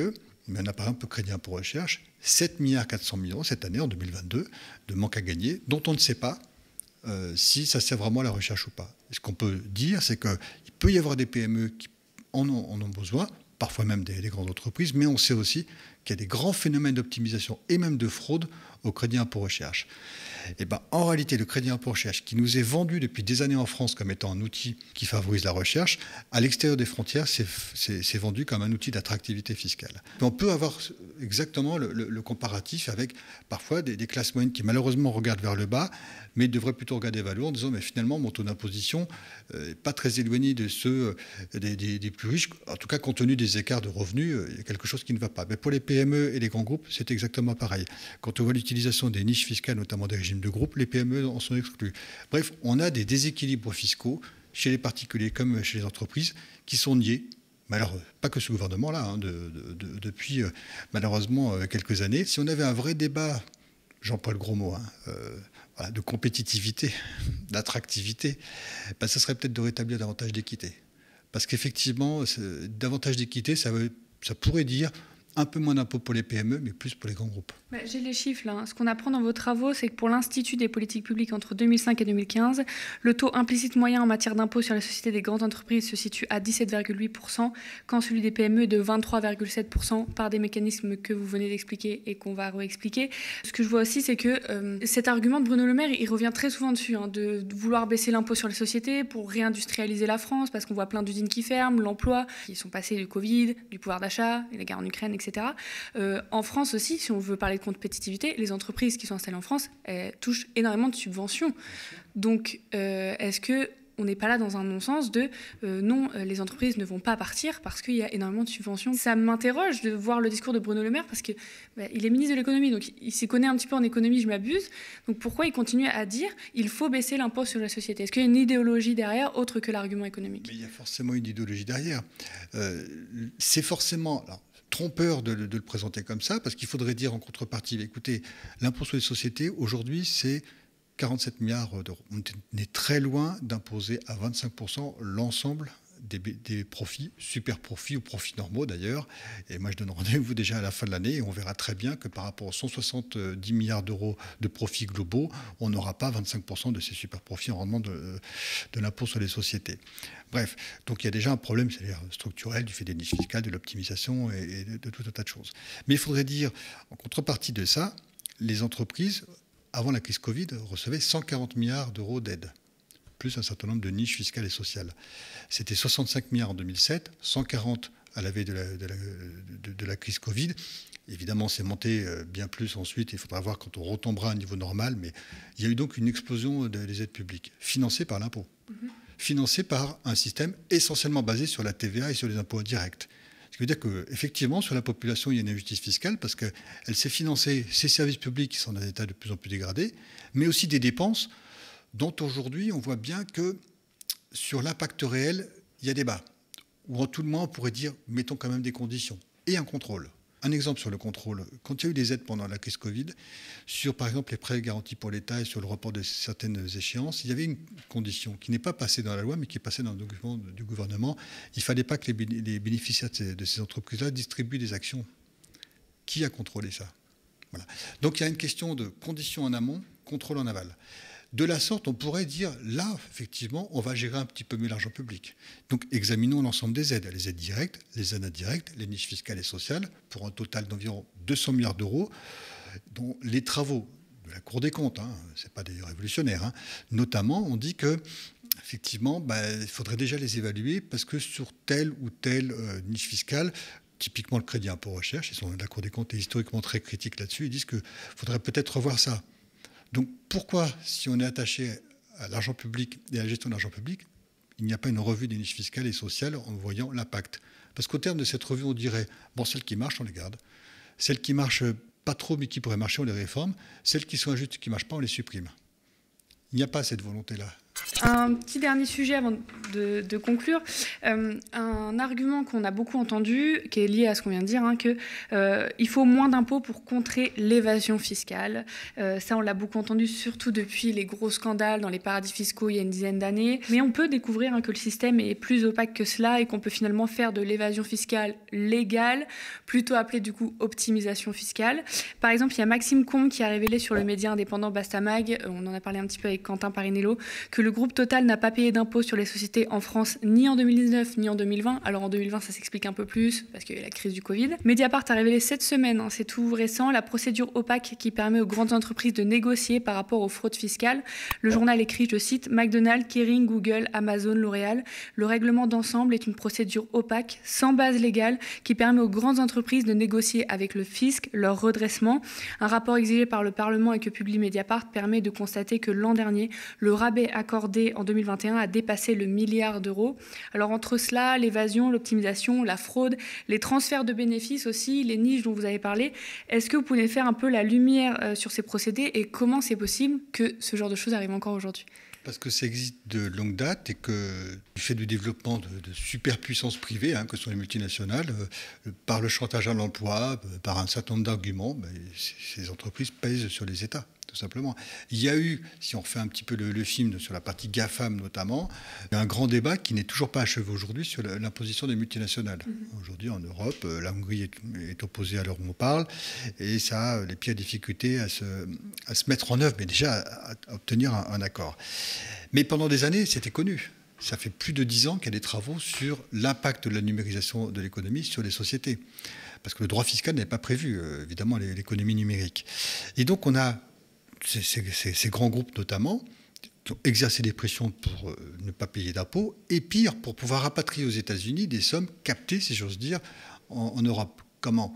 mais on a par exemple crédit impôt recherche, 7 milliards 400 millions cette année, en 2022, de manque à gagner, dont on ne sait pas euh, si ça sert vraiment à la recherche ou pas. ce qu'on peut dire, c'est qu'il peut y avoir des PME qui en ont, besoin, parfois même des, grandes entreprises, mais on sait aussi qu'il y a des grands phénomènes d'optimisation et même de fraude au crédit impôt recherche. Et eh ben, en réalité, le crédit impôt recherche, qui nous est vendu depuis des années en France comme étant un outil qui favorise la recherche, à l'extérieur des frontières, c'est vendu comme un outil d'attractivité fiscale. On peut avoir exactement le, comparatif avec parfois des, classes moyennes qui malheureusement regardent vers le bas, mais devraient plutôt regarder haut en disant mais finalement mon taux d'imposition n'est euh, pas très éloigné de ceux euh, des, plus riches, en tout cas compte tenu des écarts de revenus, euh, il y a quelque chose qui ne va pas. Mais pour les PME et les grands groupes, c'est exactement pareil. Quand on voit l'utilisation des niches fiscales, notamment des régimes de groupe, les PME en sont exclus. Bref, on a des déséquilibres fiscaux chez les particuliers comme chez les entreprises qui sont niés mais alors, pas que ce gouvernement-là, hein, depuis malheureusement quelques années. Si on avait un vrai débat, j'emploie le gros mot, hein, de compétitivité, d'attractivité, ben, ça serait peut-être de rétablir davantage d'équité. Parce qu'effectivement, davantage d'équité, ça, ça pourrait dire un peu moins d'impôts pour les PME, mais plus pour les grands groupes. Bah, j'ai les chiffres là. Ce qu'on apprend dans vos travaux, c'est que pour l'Institut des politiques publiques entre 2005 et 2015, le taux implicite moyen en matière d'impôts sur les sociétés des grandes entreprises se situe à 17,8%, quand celui des PME est de 23,7% par des mécanismes que vous venez d'expliquer et qu'on va réexpliquer. Ce que je vois aussi, c'est que euh, cet argument de Bruno Le Maire, il revient très souvent dessus, hein, de, vouloir baisser l'impôt sur les sociétés pour réindustrialiser la France, parce qu'on voit plein d'usines qui ferment, l'emploi, qui sont passés du Covid, du pouvoir d'achat, la guerre en Ukraine, etc. Euh, en France aussi, si on veut parler de compétitivité, les entreprises qui sont installées en France touchent énormément de subventions. Donc, euh, est-ce que on n'est pas là dans un non-sens de euh, non, les entreprises ne vont pas partir parce qu'il y a énormément de subventions? Ça m'interroge de voir le discours de Bruno Le Maire parce qu'il bah, est ministre de l'économie, donc il s'y connaît un petit peu en économie, je m'abuse. Donc pourquoi il continue à dire il faut baisser l'impôt sur la société? Est-ce qu'il y a une idéologie derrière autre que l'argument économique? Il y a forcément une idéologie derrière. c'est forcément trompeur de, le présenter comme ça, parce qu'il faudrait dire en contrepartie, écoutez, l'impôt sur les sociétés, aujourd'hui, c'est 47 milliards d'euros. On est très loin d'imposer à 25% l'ensemble des, profits, super profits ou profits normaux d'ailleurs. Et moi, je donne rendez-vous déjà à la fin de l'année et on verra très bien que par rapport aux 170 milliards d'euros de profits globaux, on n'aura pas 25% de ces super profits en rendement de, l'impôt sur les sociétés. Bref, donc il y a déjà un problème structurel du fait des niches fiscales, de l'optimisation et, de tout un tas de choses. Mais il faudrait dire, en contrepartie de ça, les entreprises, avant la crise Covid, recevaient 140 milliards d'euros d'aide plus un certain nombre de niches fiscales et sociales. C'était 65 milliards en 2007, 140 à la veille de la, de la, crise Covid. Évidemment, c'est monté euh, bien plus ensuite. Il faudra voir quand on retombera à un niveau normal. Mais il y a eu donc une explosion des aides publiques, financées par l'impôt, mm-hmm. financées par un système essentiellement basé sur la TVA et sur les impôts directs. Ce qui veut dire qu'effectivement, sur la population, il y a une injustice fiscale parce qu'elle s'est financée ces services publics qui sont dans un état de plus en plus dégradé, mais aussi des dépenses dont aujourd'hui on voit bien que sur l'impact réel, il y a débat. Ou en tout le moins, on pourrait dire, mettons quand même des conditions et un contrôle. Un exemple sur le contrôle. Quand il y a eu des aides pendant la crise Covid, sur par exemple les prêts garantis pour l'État et sur le report de certaines échéances, il y avait une condition qui n'est pas passée dans la loi, mais qui est passée dans le document du gouvernement. Il ne fallait pas que les bénéficiaires de ces entreprises-là distribuent des actions. Qui a contrôlé ça? Voilà. Donc il y a une question de conditions en amont, contrôle en aval. De la sorte, on pourrait dire, là, effectivement, on va gérer un petit peu mieux l'argent public. Donc, examinons l'ensemble des aides, les aides directes, les aides indirectes, les niches fiscales et sociales, pour un total d'environ 200 milliards d'euros, dont les travaux de la Cour des comptes, hein, ce n'est pas des révolutionnaires, hein, notamment, on dit que effectivement, bah, il faudrait déjà les évaluer parce que sur telle ou telle euh, niche fiscale, typiquement le crédit impôt recherche, la Cour des comptes est historiquement très critique là-dessus, ils disent qu'il faudrait peut-être revoir ça. Donc pourquoi, si on est attaché à l'argent public et à la gestion de l'argent public, il n'y a pas une revue des niches fiscales et sociales en voyant l'impact? Parce qu'au terme de cette revue, on dirait, bon, celles qui marchent, on les garde. Celles qui marchent pas trop, mais qui pourraient marcher, on les réforme. Celles qui sont injustes, qui ne marchent pas, on les supprime. Il n'y a pas cette volonté-là. Un petit dernier sujet avant de, conclure. Euh, un argument qu'on a beaucoup entendu, qui est lié à ce qu'on vient de dire, hein, qu'il euh, faut moins d'impôts pour contrer l'évasion fiscale. Euh, ça, on l'a beaucoup entendu, surtout depuis les gros scandales dans les paradis fiscaux il y a une dizaine d'années. Mais on peut découvrir hein, que le système est plus opaque que cela et qu'on peut finalement faire de l'évasion fiscale légale, plutôt appelée du coup optimisation fiscale. Par exemple, il y a Maxime Combe qui a révélé sur le média indépendant Bastamag, on en a parlé un petit peu avec Quentin Parinello, que le groupe Total n'a pas payé d'impôts sur les sociétés en France ni en 2019 ni en 2020. Alors en 2020, ça s'explique un peu plus parce qu'il y a eu la crise du Covid. Mediapart a révélé cette semaine, hein, c'est tout récent, la procédure opaque qui permet aux grandes entreprises de négocier par rapport aux fraudes fiscales. Le journal écrit, je cite, McDonald's, Kering, Google, Amazon, L'Oréal. Le règlement d'ensemble est une procédure opaque, sans base légale, qui permet aux grandes entreprises de négocier avec le fisc leur redressement. Un rapport exigé par le Parlement et que publie Mediapart permet de constater que l'an dernier, le rabais accordé en 2021 a dépassé le milliard d'euros. Alors entre cela, l'évasion, l'optimisation, la fraude, les transferts de bénéfices aussi, les niches dont vous avez parlé, est-ce que vous pouvez faire un peu la lumière euh, sur ces procédés et comment c'est possible que ce genre de choses arrive encore aujourd'hui? Parce que ça existe de longue date et que du fait du développement de, superpuissances privées, hein, que sont les multinationales, euh, par le chantage à l'emploi, euh, par un certain nombre d'arguments, ben, ces entreprises pèsent sur les États tout simplement. Il y a eu, si on refait un petit peu le, film sur la partie GAFAM notamment, un grand débat qui n'est toujours pas achevé aujourd'hui sur l'imposition des multinationales. Mm-hmm. Aujourd'hui, en Europe, euh, la Hongrie est, opposée à l'heure où on parle, et ça a les pires difficultés à se, à se mettre en œuvre, mais déjà à, obtenir un, accord. Mais pendant des années, c'était connu. Ça fait plus de dix ans qu'il y a des travaux sur l'impact de la numérisation de l'économie sur les sociétés parce que le droit fiscal n'est pas prévu, euh, évidemment, l'économie numérique. Et donc on a ces, grands groupes notamment exercé des pressions pour euh, ne pas payer d'impôts, et pire, pour pouvoir rapatrier aux États-Unis des sommes captées, si j'ose dire, en, Europe. Comment?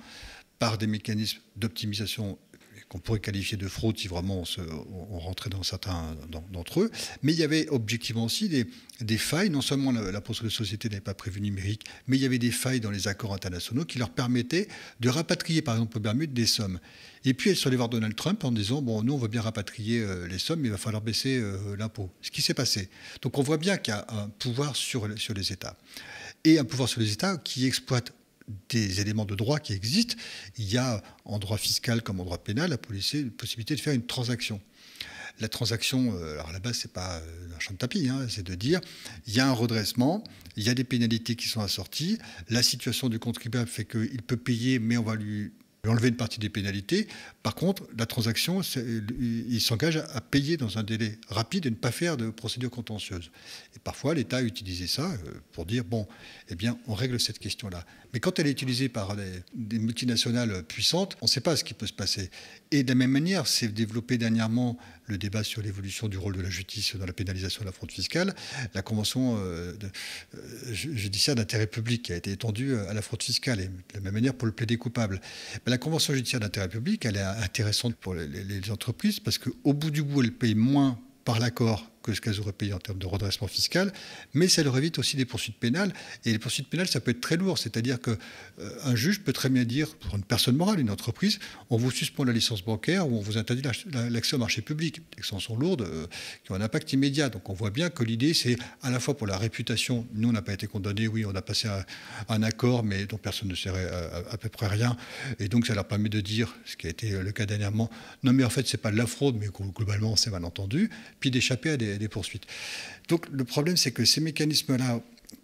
Par des mécanismes d'optimisation qu'on pourrait qualifier de fraude si vraiment on, rentrait dans certains d'entre eux. Mais il y avait objectivement aussi des, failles. Non seulement la, la société n'avait pas prévu numérique, mais il y avait des failles dans les accords internationaux qui leur permettaient de rapatrier, par exemple, au Bermude, des sommes. Et puis, elles sont allées voir Donald Trump en disant Bon, nous, on veut bien rapatrier euh, les sommes, mais il va falloir baisser euh, l'impôt. Ce qui s'est passé. Donc, on voit bien qu'il y a un pouvoir sur, sur les États. Et un pouvoir sur les États qui exploite des éléments de droit qui existent. Il y a en droit fiscal comme en droit pénal la possibilité de faire une transaction. La transaction, euh, alors à la base, c'est pas euh, un champ de tapis, hein, c'est de dire il y a un redressement, il y a des pénalités qui sont assorties, la situation du contribuable fait qu'il peut payer, mais on va lui enlever une partie des pénalités. Par contre, la transaction, il s'engage à payer dans un délai rapide et ne pas faire de procédure contentieuse. Et parfois, l'État a utilisé ça euh, pour dire, bon, eh bien, on règle cette question-là. Mais quand elle est utilisée par des, multinationales puissantes, on ne sait pas ce qui peut se passer. Et de la même manière, c'est développé dernièrement le débat sur l'évolution du rôle de la justice dans la pénalisation de la fraude fiscale, la convention euh, euh, judiciaire d'intérêt public a été étendue à la fraude fiscale, et de la même manière pour le plaider coupable. Convention judiciaire d'intérêt public, elle est intéressante pour les, les entreprises parce qu'au bout du bout, elle paye moins par l'accord que ce qu'elles auraient payé en termes de redressement fiscal, mais ça leur évite aussi des poursuites pénales. Et les poursuites pénales, ça peut être très lourd. C'est-à-dire qu'un euh, juge peut très bien dire, pour une personne morale, une entreprise, on vous suspend la licence bancaire ou on vous interdit l'accès au marché public. Des sanctions lourdes euh, qui ont un impact immédiat. Donc on voit bien que l'idée, c'est à la fois pour la réputation. Nous, on n'a pas été condamnés, oui, on a passé un, accord, mais dont personne ne serait à, peu près rien. Et donc ça leur permet de dire, ce qui a été le cas dernièrement, non mais en fait, c'est pas de la fraude, mais globalement, c'est mal entendu, puis d'échapper à des poursuites. Donc le problème, c'est que ces mécanismes-là,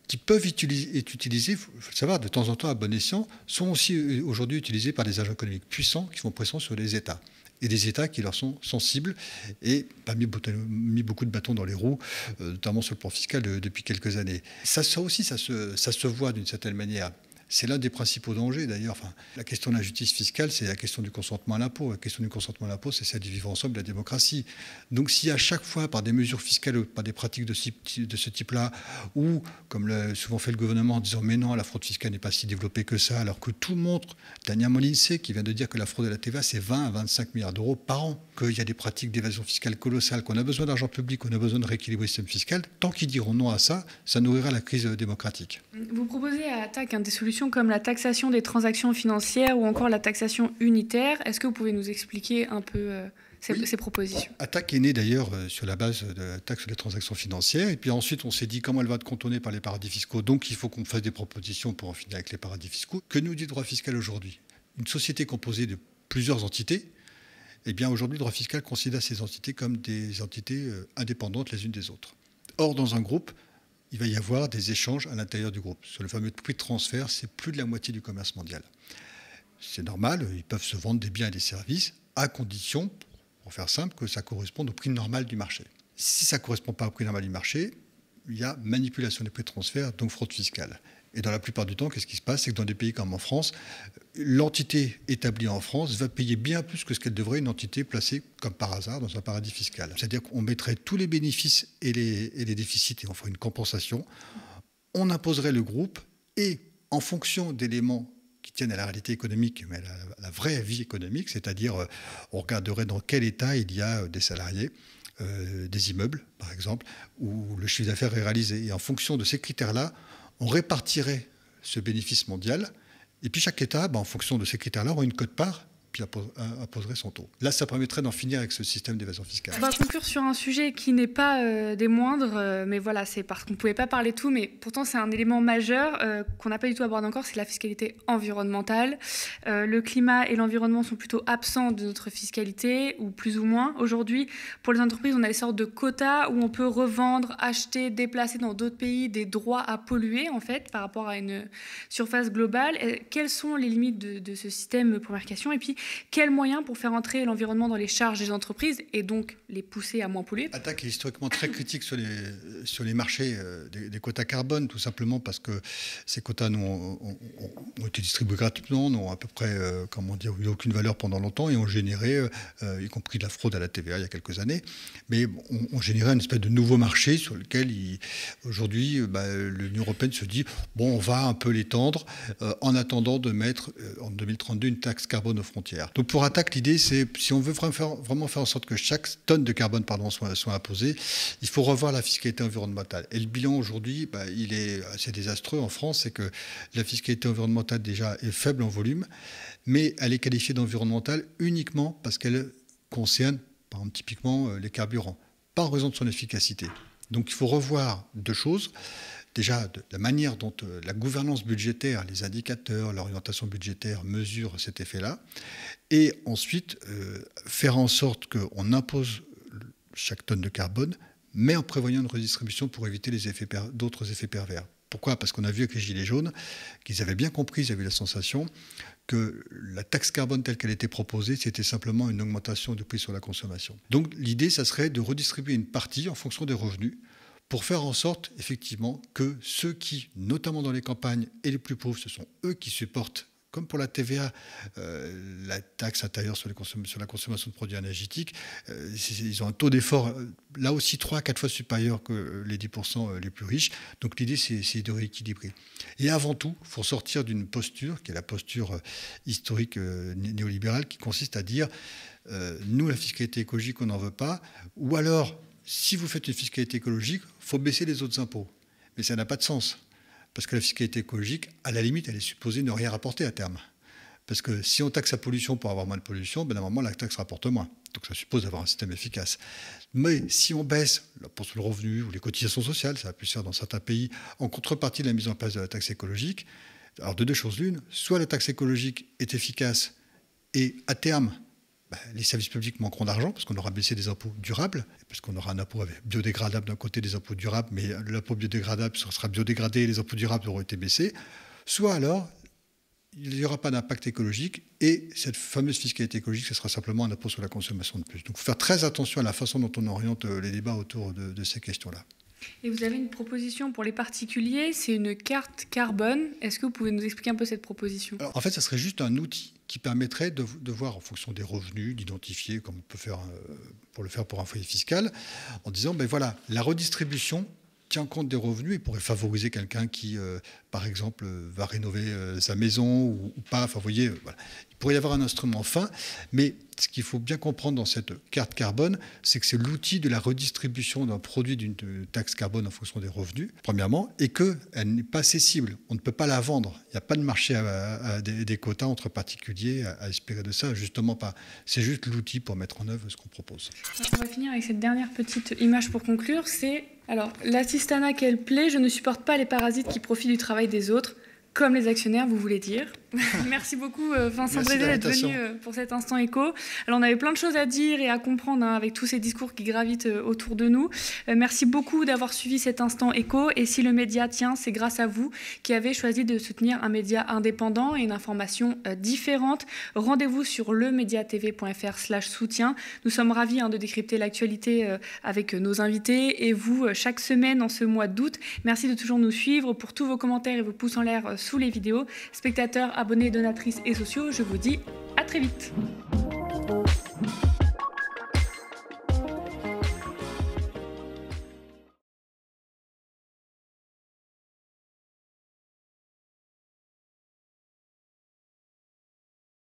qui peuvent être utilisés, il faut le savoir, de temps en temps à bon escient, sont aussi euh, aujourd'hui utilisés par des agents économiques puissants qui font pression sur les États. Et des États qui leur sont sensibles et pas mis, beaucoup de bâtons dans les roues, euh, notamment sur le plan fiscal depuis quelques années. Ça, ça aussi, ça se voit d'une certaine manière. C'est l'un des principaux dangers d'ailleurs. Enfin, la question de la justice fiscale, c'est la question du consentement à l'impôt. La question du consentement à l'impôt, c'est celle du vivre ensemble de la démocratie. Donc si à chaque fois, par des mesures fiscales ou par des pratiques de, ce type-là, ou comme l'a souvent fait le gouvernement en disant mais non, la fraude fiscale n'est pas si développée que ça, alors que tout montre, Daniel Molinsé qui vient de dire que la fraude à la TVA, c'est 20 à 25 milliards d'euros par an, qu'il y a des pratiques d'évasion fiscale colossales, qu'on a besoin d'argent public, qu'on a besoin de rééquilibrer le système fiscal, tant qu'ils diront non à ça, ça nourrira la crise démocratique. Vous proposez à Attaque des solutions comme la taxation des transactions financières ou encore la taxation unitaire. Est-ce que vous pouvez nous expliquer un peu euh, ces, propositions? Attaque est née d'ailleurs euh, sur la base de la taxe des transactions financières. Et puis ensuite, on s'est dit comment elle va être contournée par les paradis fiscaux? Donc il faut qu'on fasse des propositions pour en finir avec les paradis fiscaux. Que nous dit le droit fiscal aujourd'hui? Une société composée de plusieurs entités. Eh bien aujourd'hui, le droit fiscal considère ces entités comme des entités euh, indépendantes les unes des autres. Or, dans un groupe, il va y avoir des échanges à l'intérieur du groupe. Sur le fameux prix de transfert, c'est plus de la moitié du commerce mondial. C'est normal, ils peuvent se vendre des biens et des services à condition, pour faire simple, que ça corresponde au prix normal du marché. Si ça ne correspond pas au prix normal du marché, il y a manipulation des prix de transfert, donc fraude fiscale. Et dans la plupart du temps, qu'est-ce qui se passe? C'est que dans des pays comme en France, l'entité établie en France va payer bien plus que ce qu'elle devrait une entité placée comme par hasard dans un paradis fiscal. C'est-à-dire qu'on mettrait tous les bénéfices et les, déficits et on ferait une compensation. On imposerait le groupe et en fonction d'éléments qui tiennent à la réalité économique, mais à la, vraie vie économique, c'est-à-dire euh, on regarderait dans quel état il y a euh, des salariés, euh, des immeubles par exemple, où le chiffre d'affaires est réalisé. Et en fonction de ces critères-là, on répartirait ce bénéfice mondial. Et puis chaque État, ben, en fonction de ces critères-là, aura une cote-part puis apposerait son taux. Là, ça permettrait d'en finir avec ce système d'évasion fiscale. On va conclure sur un sujet qui n'est pas euh, des moindres, euh, mais voilà, c'est parce qu'on ne pouvait pas parler de tout, mais pourtant c'est un élément majeur euh, qu'on n'a pas du tout abordé encore, c'est la fiscalité environnementale. le climat et l'environnement sont plutôt absents de notre fiscalité, ou plus ou moins. Aujourd'hui, pour les entreprises, on a des sortes de quotas où on peut revendre, acheter, déplacer dans d'autres pays des droits à polluer, en fait, par rapport à une surface globale. quelles sont les limites de, de ce système, première question Et puis, quels moyens pour faire entrer l'environnement dans les charges des entreprises et donc les pousser à moins polluer? Attaque est historiquement très critique sur les, marchés euh, des, quotas carbone, tout simplement parce que ces quotas ont, été distribués gratuitement, n'ont à peu près, euh, comment dire, eu aucune valeur pendant longtemps et ont généré, euh, y compris de la fraude à la TVA il y a quelques années, mais ont, généré une espèce de nouveau marché sur lequel aujourd'hui bah, l'Union européenne se dit bon, on va un peu l'étendre en attendant de mettre en 2032 une taxe carbone aux frontières. Donc pour Attaque, l'idée c'est si on veut vraiment faire, en sorte que chaque tonne de carbone pardon, soit, imposée, il faut revoir la fiscalité environnementale. Et le bilan aujourd'hui, bah, il est assez désastreux en France, c'est que la fiscalité environnementale déjà est faible en volume, mais elle est qualifiée d'environnementale uniquement parce qu'elle concerne, typiquement euh, les carburants, pas en raison de son efficacité. Donc il faut revoir deux choses. Déjà, de la manière dont euh, la gouvernance budgétaire, les indicateurs, l'orientation budgétaire mesurent cet effet-là. Et ensuite, euh, faire en sorte qu'on impose chaque tonne de carbone mais en prévoyant une redistribution pour éviter d'autres effets pervers. Pourquoi? Parce qu'on a vu avec les Gilets jaunes qu'ils avaient bien compris, ils avaient la sensation que la taxe carbone telle qu'elle était proposée, c'était simplement une augmentation du prix sur la consommation. Donc l'idée, ça serait de redistribuer une partie en fonction des revenus pour faire en sorte, effectivement, que ceux qui, notamment dans les campagnes et les plus pauvres, ce sont eux qui supportent comme pour la TVA, euh, la taxe intérieure sur, la consommation de produits énergétiques, euh, ils ont un taux d'effort euh, là aussi 3 à 4 fois supérieur que les 10% les plus riches. Donc l'idée, c'est de rééquilibrer. Et avant tout, il faut sortir d'une posture, qui est la posture historique néolibérale, qui consiste à dire, nous, la fiscalité écologique, on n'en veut pas, ou alors, si vous faites une fiscalité écologique, il faut baisser les autres impôts. Mais ça n'a pas de sens. Parce que la fiscalité écologique, à la limite, elle est supposée ne rien rapporter à terme. Parce que si on taxe la pollution pour avoir moins de pollution, ben, moment, la taxe rapporte moins. Donc ça suppose d'avoir un système efficace. Mais si on baisse l'impôt sur le revenu ou les cotisations sociales, ça a pu se faire dans certains pays, en contrepartie de la mise en place de la taxe écologique, alors de deux choses l'une, soit la taxe écologique est efficace et à terme, bah, les services publics manqueront d'argent parce qu'on aura baissé des impôts durables, parce qu'on aura un impôt biodégradable d'un côté des impôts durables, mais l'impôt biodégradable sera biodégradé et les impôts durables auront été baissés. Soit alors, il n'y aura pas d'impact écologique et cette fameuse fiscalité écologique, ce sera simplement un impôt sur la consommation de plus. Donc il faut faire très attention à la façon dont on oriente euh, les débats autour de, ces questions-là. Et vous avez une proposition pour les particuliers, c'est une carte carbone. Est-ce que vous pouvez nous expliquer un peu cette proposition? En fait, ça serait juste un outil qui permettrait de, voir en fonction des revenus, d'identifier, comme on peut faire euh, pour le faire pour un foyer fiscal, en disant, ben voilà, la redistribution tient compte des revenus et pourrait favoriser quelqu'un qui, euh, par exemple, va rénover euh, sa maison ou, pas. Enfin, vous voyez, voilà pourrait y avoir un instrument fin, mais ce qu'il faut bien comprendre dans cette carte carbone, c'est que c'est l'outil de la redistribution d'un produit d'une taxe carbone en fonction des revenus, premièrement, et qu'elle n'est pas cessible. On ne peut pas la vendre. Il n'y a pas de marché à, des, quotas entre particuliers à, espérer de ça, justement pas. C'est juste l'outil pour mettre en œuvre ce qu'on propose. On va finir avec cette dernière petite image pour conclure. C'est alors l'assistana qu'elle plaît, je ne supporte pas les parasites qui profitent du travail des autres comme les actionnaires, vous voulez dire? <laughs> Merci beaucoup euh, Vincent Brézé d'être venu euh, pour cet instant écho. Alors on avait plein de choses à dire et à comprendre hein, avec tous ces discours qui gravitent euh, autour de nous. merci beaucoup d'avoir suivi cet instant écho et si le média tient, c'est grâce à vous qui avez choisi de soutenir un média indépendant et une information différente. Rendez-vous sur lemediatv.fr slash soutien. Nous sommes ravis hein, de décrypter l'actualité avec nos invités et vous chaque semaine en ce mois d'août. Merci de toujours nous suivre pour tous vos commentaires et vos pouces en l'air sous les vidéos. Spectateurs, abonnés, donatrices et sociaux, je vous dis à très vite.